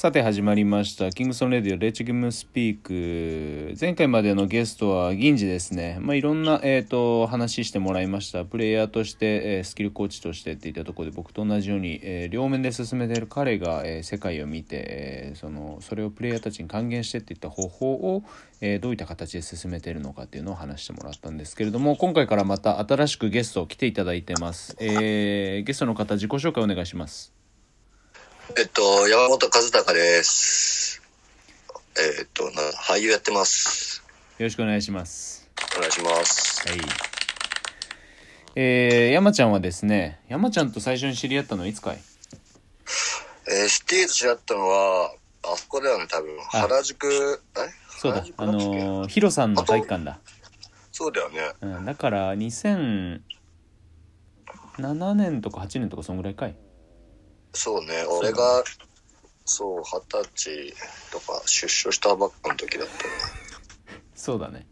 さて始まりました。キングソンレディオレッチギムスピーク。前回までのゲストは銀次ですね。まあいろんなえっ、と話してもらいました。プレイヤーとして、えースキルコーチとしてっていったところで僕と同じように、えー両面で進めている。彼が、えー世界を見て、えそのそれをプレイヤーたちに還元してっていった方法を、えどういった形で進めているのかっていうのを話してもらったんですけれども今回からまた新しくゲストを来ていただいてます、えゲストの方自己紹介お願いします。えっと、山本和孝です。えっと、な俳優やってます。よろしくお願いしますお願いします。はい。えー、山ちゃんはですね、山ちゃんと最初に知り合ったのはいつかい？えー、シティと知り合ったのは、あそこだよね、多分。原宿、え？そうだあのー、ヒロさんの体育館だ。そうだよね。うん、だから、2007年とか8年とかそんぐらいかい？そうね、俺が、そう、二十歳とか出所したばっかの時だっそうだね。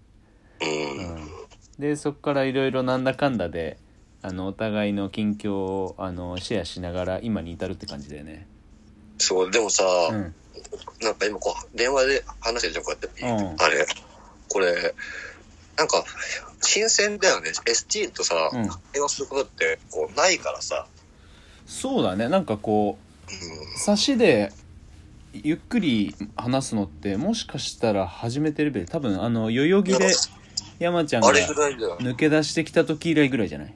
ううん。ん。で、そっからいろいろなんだかんだで、あの、お互いの近況を、あの、シェアしながら今に至るって感じだよね。そう、でもさ、うん。なんか今こう、電話で話してるじゃん、こうやって。うんあれ、これ、なんか、新鮮だよね。ST とさ、うん会話することって、こう、ないからさ。そうだね。なんかこう、うん。差しでゆっくり話すのってもしかしたら初めてレベル多分あの代々木で山ちゃんがあれぐらいだよ。抜け出してきた時以来ぐらいじゃない？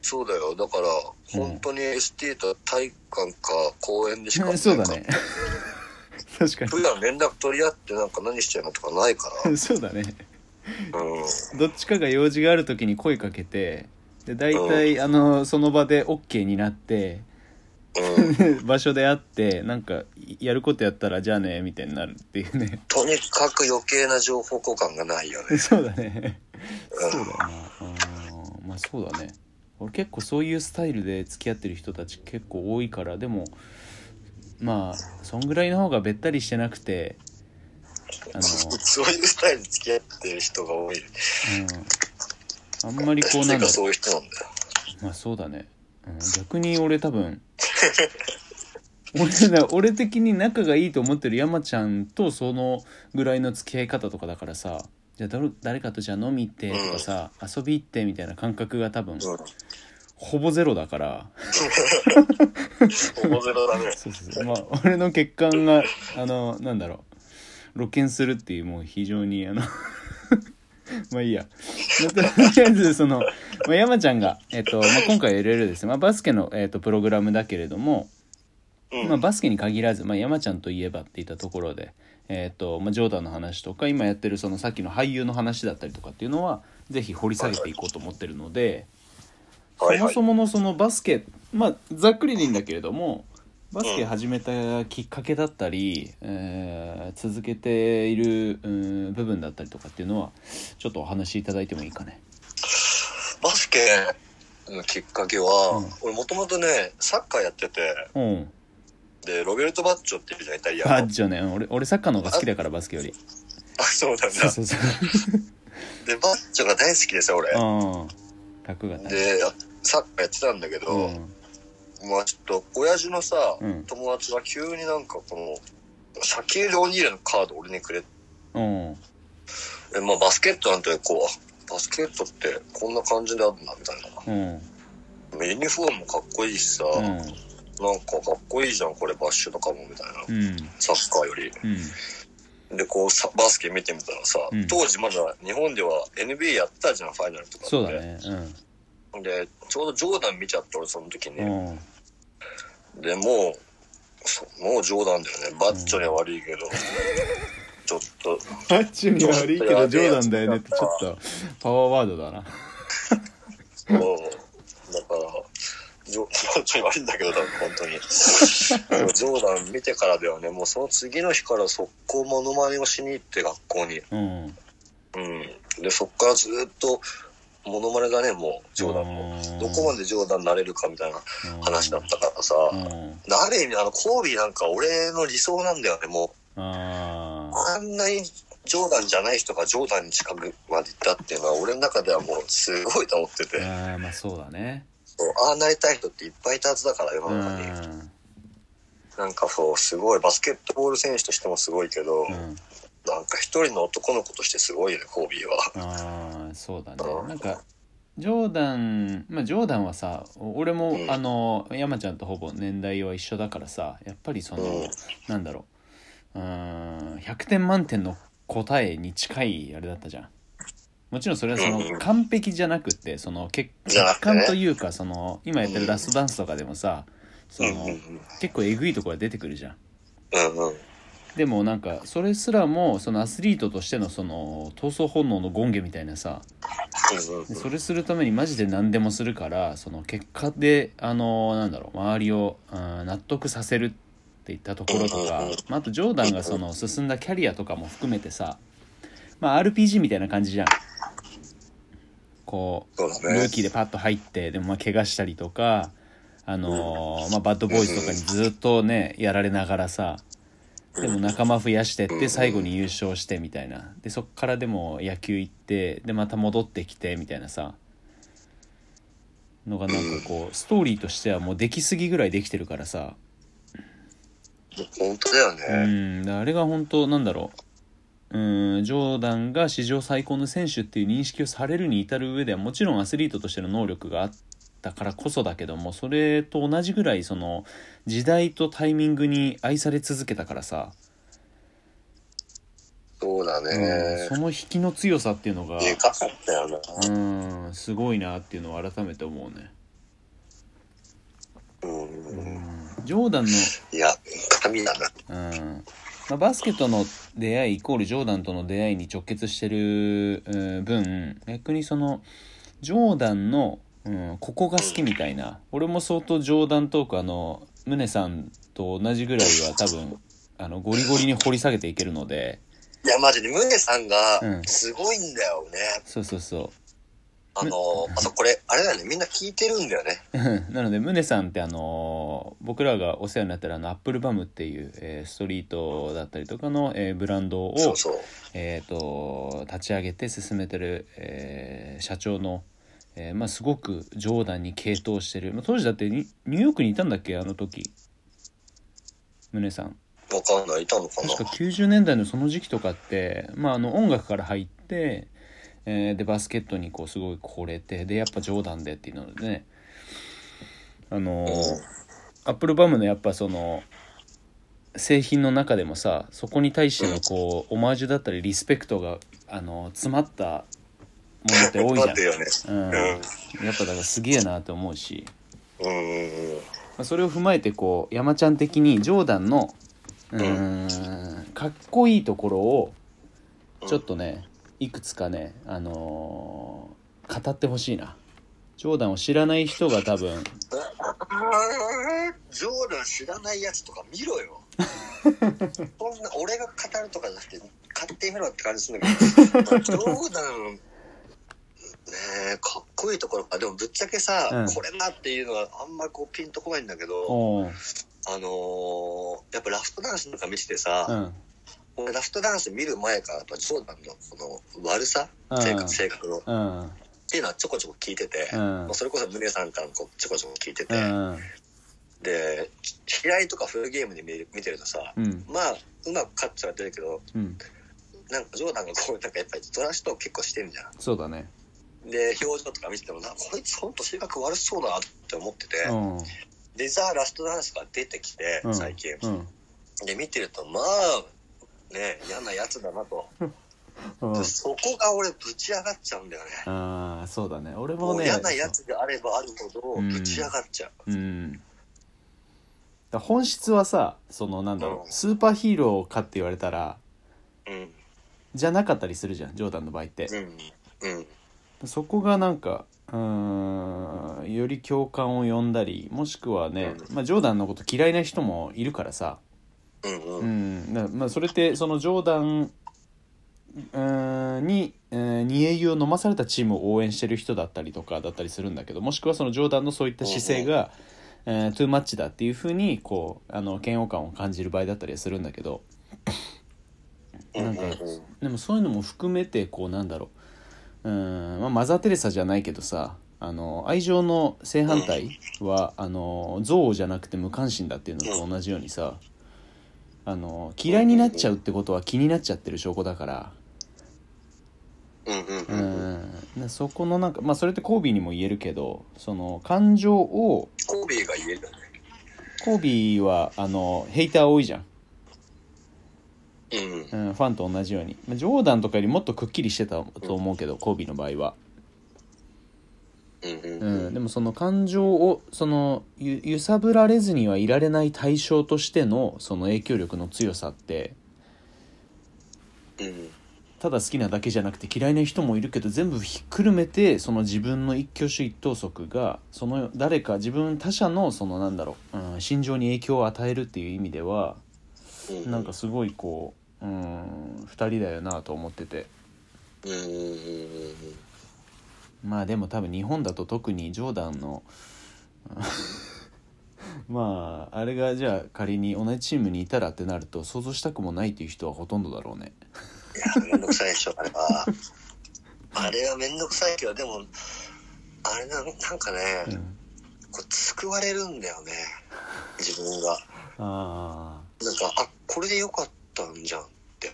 そうだよ。だから、うん本当に ST と体育館か公園でしか、そうだね 確か普段連絡取り合ってなんか何してるのとかないかに そうだねら。うん。どっちかが用事がある時に声かけてで大体あのその場で OK になってうん。場所で会ってなんかやることやったらじゃあねみたいになるっていうね。とにかく余計な情報交換がないよね。そうだね。そうだよな。うん。まあそうだね。俺結構そういうスタイルで付き合ってる人たち結構多いからでもまあそんぐらいの方がべったりしてなくてあの、そういうスタイルで付き合ってる人が多い。うん、あんまりこうなんだそういう人なんだよ。うまあそうだね、うん、逆に俺多分 俺だ俺的に仲がいいと思ってる山ちゃんとそのぐらいの付き合い方とかだからさじゃあ誰誰かとじゃあ飲み行ってとかさ、遊び行ってみたいな感覚が多分うん。ほぼゼロだからほぼゼロだね。そうそうそうまあ俺の血管があのなんだろう露見するっていうもう非常にあのまあいいや。とりあえずその、まあ、山ちゃんが、えっとまあ、今回いろいろですね、まあ、バスケの、えっと、プログラムだけれども、うん。まあ、バスケに限らず、まあ、山ちゃんといえばっていったところで、えっとまあ、ジョーダンの話とか今やってるそのさっきの俳優の話だったりとかっていうのはぜひ掘り下げていこうと思ってるので、はいはい。そもそものそのバスケまあざっくりでいいんだけれどもバスケ始めたきっかけだったり、えー続けている、うん、部分だったりとかっていうのはちょっとお話しいただいてもいいかね。バスケのきっかけは、うん俺もともとね、サッカーやってて、うん。で、ロベルト・バッジョっていうじゃん、イタリアの。バッジョね。俺、俺サッカーの方が好きだから、バスケより。あ、そうなんだ。そうそう。で、バッジョが大好きでさ、俺。うん。格がね。で、サッカーやってたんだけど、うん。まあちょっと、親父のさ、うん友達が急になんかこの、シャキール・オニールのカード俺にくれて、うん。えまあバスケットなんてこう、バスケットってこんな感じであるんだみたいな。うん。ユニフォームもかっこいいしさ、うん。なんかかっこいいじゃん、これバッシュとかもみたいな。うん。サッカーより。うん。で、こうさ、バスケ見てみたらさ、うん当時まだ日本では NBA やってたじゃん、ファイナルとかって。そうだね。で、ちょうどジョーダン見ちゃった俺その時に。うん。うん。で、もう、そもうジョーダンだよね。バッチョには悪いけど。ちょっと、バッジョには悪いけど、ジョーダンだよねって、ちょっと、パワーワードだな。そう。だから、ジョバッチョに悪いんだけど、多分本当に。でもジョーダン見てからだよね。もうその次の日から速攻モノマネをしに行って、学校に。うん。うん。で、そっからずっと、モノマネだね、もう、ジョーダンも。どこまでジョーダンになれるかみたいな話だったからさ。うん。ある意味、あの、コービーなんか俺の理想なんだよね、もう。ああんなにジョーダンじゃない人がジョーダンに近くまで行ったっていうのは、俺の中ではもうすごいと思ってて、ーあー。まあそうだね。そうああなりたい人っていっぱいいたはずだから、世うの中に。ん。なんかそう、すごい、バスケットボール選手としてもすごいけど、うんなんか一人の男の子としてすごいよね、コービーは。ああそうだね。なんかジョーダンまあジョーダンはさ俺も、うん。あの山ちゃんとほぼ年代は一緒だからさやっぱりその、うん。なんだろう。うーん100点満点の答えに近いあれだったじゃん。もちろんそれはそうんの完璧じゃなくってその欠じゃなくてね。欠陥というかその今やってるラストダンスとかでもさその結構えぐいところが出てくるじゃんうん。うんうん。でもなんかそれすらもそのアスリートとしてのその闘争本能の権下みたいなさそれするためにマジで何でもするからその結果であのなんだろう周りをうん納得させるっていったところとか、まあ、あとジョーダンがその進んだキャリアとかも含めてさ、まあ、RPG みたいな感じじゃん。こうルーキーでパッと入ってでもまあ怪我したりとか、あのーまあ、バッドボーイズとかにずっとねやられながらさでも仲間増やしてって最後に優勝してみたいな。でそっからでも野球行ってでまた戻ってきてみたいなさ。のがなんかこうストーリーとしてはもうできすぎぐらいできてるからさ。本当だようね。ん。だからあれが本当なんだろう。うん。ジョーダンが史上最高の選手っていう認識をされるに至る上ではもちろんアスリートとしての能力があったからこそだけどもそれと同じぐらいその時代とタイミングに愛され続けたからさ、そうだうんね。その引きの強さっていうのがでかかったよな。うんすごいなっていうのを改めて思うね、うん。うん、ジョーダンのいや、神だな。うんまあ、バスケとの出会いイコールジョーダンとの出会いに直結してるうん分逆にそのジョーダンの、うん、ここが好きみたいな俺も相当ジョーダントークあの宗さんと同じぐらいは多分あのゴリゴリに掘り下げていけるのでいや、マジで、ムネさんがう、んすごいんだよね。そうそうそあの、あとこれ、あれだよね、みんな聞いてるんだよね。う なので宗さんってあの僕らがお世話になってるあのアップルバムっていう、えーストリートだったりとかの、えーブランドをそうそう。えー、と立ち上げて進めてる、えー社長の、えーまあ、すごくジョーダンに傾倒してる、まあ、当時だってニニューヨークにいたんだっけ？あの時。宗さん。わかんない、いたのかな？確か90年代のその時期とかって、まあ、あの音楽から入って、えーでバスケットにこうすごい惚れてでやっぱジョーダンでっていうのでね。あのーアップルバムのやっぱその製品の中でもさそこに対してのこうオマージュだったりリスペクトがあの詰まったものって多いじゃん。ね。うん、うんやっぱだからすげえなって思うし、うん。それを踏まえてこう山ちゃん的にジョーダンのうーんかっこいいところをちょっとねいくつかねあのー語ってほしいな。ジョーダンを知らない人が多分 ジョーダン知らないやつとか見ろよ。そんな、俺が語るとかじゃなくて、買ってみろって感じするんだけど、ジョーダン、ねえ、かっこいいところ。か。でもぶっちゃけさ、うん。これなっていうのはあんまりこうピンとこないんだけど、あのーやっぱラフトダンスとか見ててさ、うん。俺ラフトダンス見る前からやっぱジョーダンのこの悪さ、うん。性格、性格の、っうん。ていうのはちょこちょこ聞いてて、うん。それこそ宗さんからもこうちょこちょこ聞いてて、うん。で、試合とかフルゲームで見てるとさ、うん。まあ、うまく勝っちゃってるけど、うん。なんかジョーダンがこう、なんかやっぱりドラシト結構してんじゃそうだね。ん。で、表情とか見ててもな、こいつほんと性格悪そうだなって思ってて、うんで、ザ・ラストダンスが出てきてう、ん最近。うんで、見てると、まあ、ね、嫌なやつだなと。そこが俺ぶち上がっちゃうんだよね。ああそうだね俺もね嫌なやつであればあるほどうんぶち上がっちゃう。うん本質はさそのなんだろううんスーパーヒーローかって言われたらうん。じゃなかったりするじゃんジョーダンの場合ってうん。うん。そこがなんかうーんより共感を呼んだりもしくはね、うまあ、ジョーダンのこと嫌いな人もいるからさ、うんう。うん。んだまあ、それってそのジョーダンうーんに、えー煮え湯を飲まされたチームを応援してる人だったりとかだったりするんだけどもしくはそのジョーダンのそういった姿勢が、えートゥーマッチだっていうふうにこうあの嫌悪感を感じる場合だったりはするんだけど。なんかうんうん。でもそういうのも含めてこうなんだろううーん、まあ、マザー・テレサじゃないけどさあの愛情の正反対はあの憎悪じゃなくて無関心だっていうのと同じようにさあの嫌いになっちゃうってことは気になっちゃってる証拠だから。うんうんううん。ん。でそこのなんかまあそれってコービーにも言えるけどその感情をコービーが言える。コービーはあのヘイター多いじゃん、うん。うん、ファンと同じようにまあジョーダンとかよりもっとくっきりしてたと思うけどコービーの場合はうんでもその感情をそのゆ揺さぶられずにはいられない対象としてのその影響力の強さってうん。ただ好きなだけじゃなくて嫌いな人もいるけど全部ひっくるめてその自分の一挙手一投足がその誰か自分他者のそのなんだろう、うん、心情に影響を与えるっていう意味ではうん。なんかすごいこう、うん、2人だよなと思ってて。まあでも多分日本だと特にジョーダンの まああれがじゃあ仮に同じチームにいたらってなると想像したくもないっていう人はほとんどだろうねいや、めんどくさいでしょ、あれは。あれはめんどくさいけど、でも、あれな、なんかね、うんこう救われるんだよね。自分が。あなんか、あ、これでよかったんじゃんって。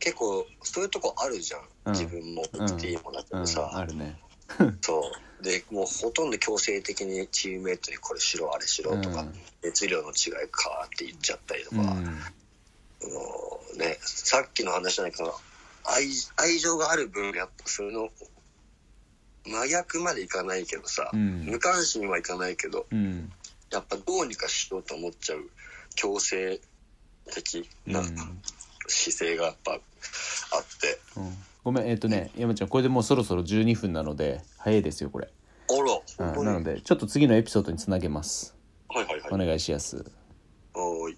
結構、そういうとこあるじゃん。うん。自分も言っていいもんだけうん。どさ。あるね。そう。で、もうほとんど強制的にチームメイトにこれしろ、あれしろとか、うん。熱量の違いかって言っちゃったりとか、うん。あのね、さっきの話じゃないけど、愛愛情がある分、やっぱそれの真逆までいかないけどさ、うん。無関心はいかないけど、うん。やっぱどうにかしようと思っちゃう強制的なうん。姿勢がやっぱあって、うん。ごめんえっ、とね山ちゃんこれでもうそろそろ12分なので早いですよこれ、あら、うん、なのでちょっと次のエピソードにつなげます。はいはいはい。お願いしやす。おーい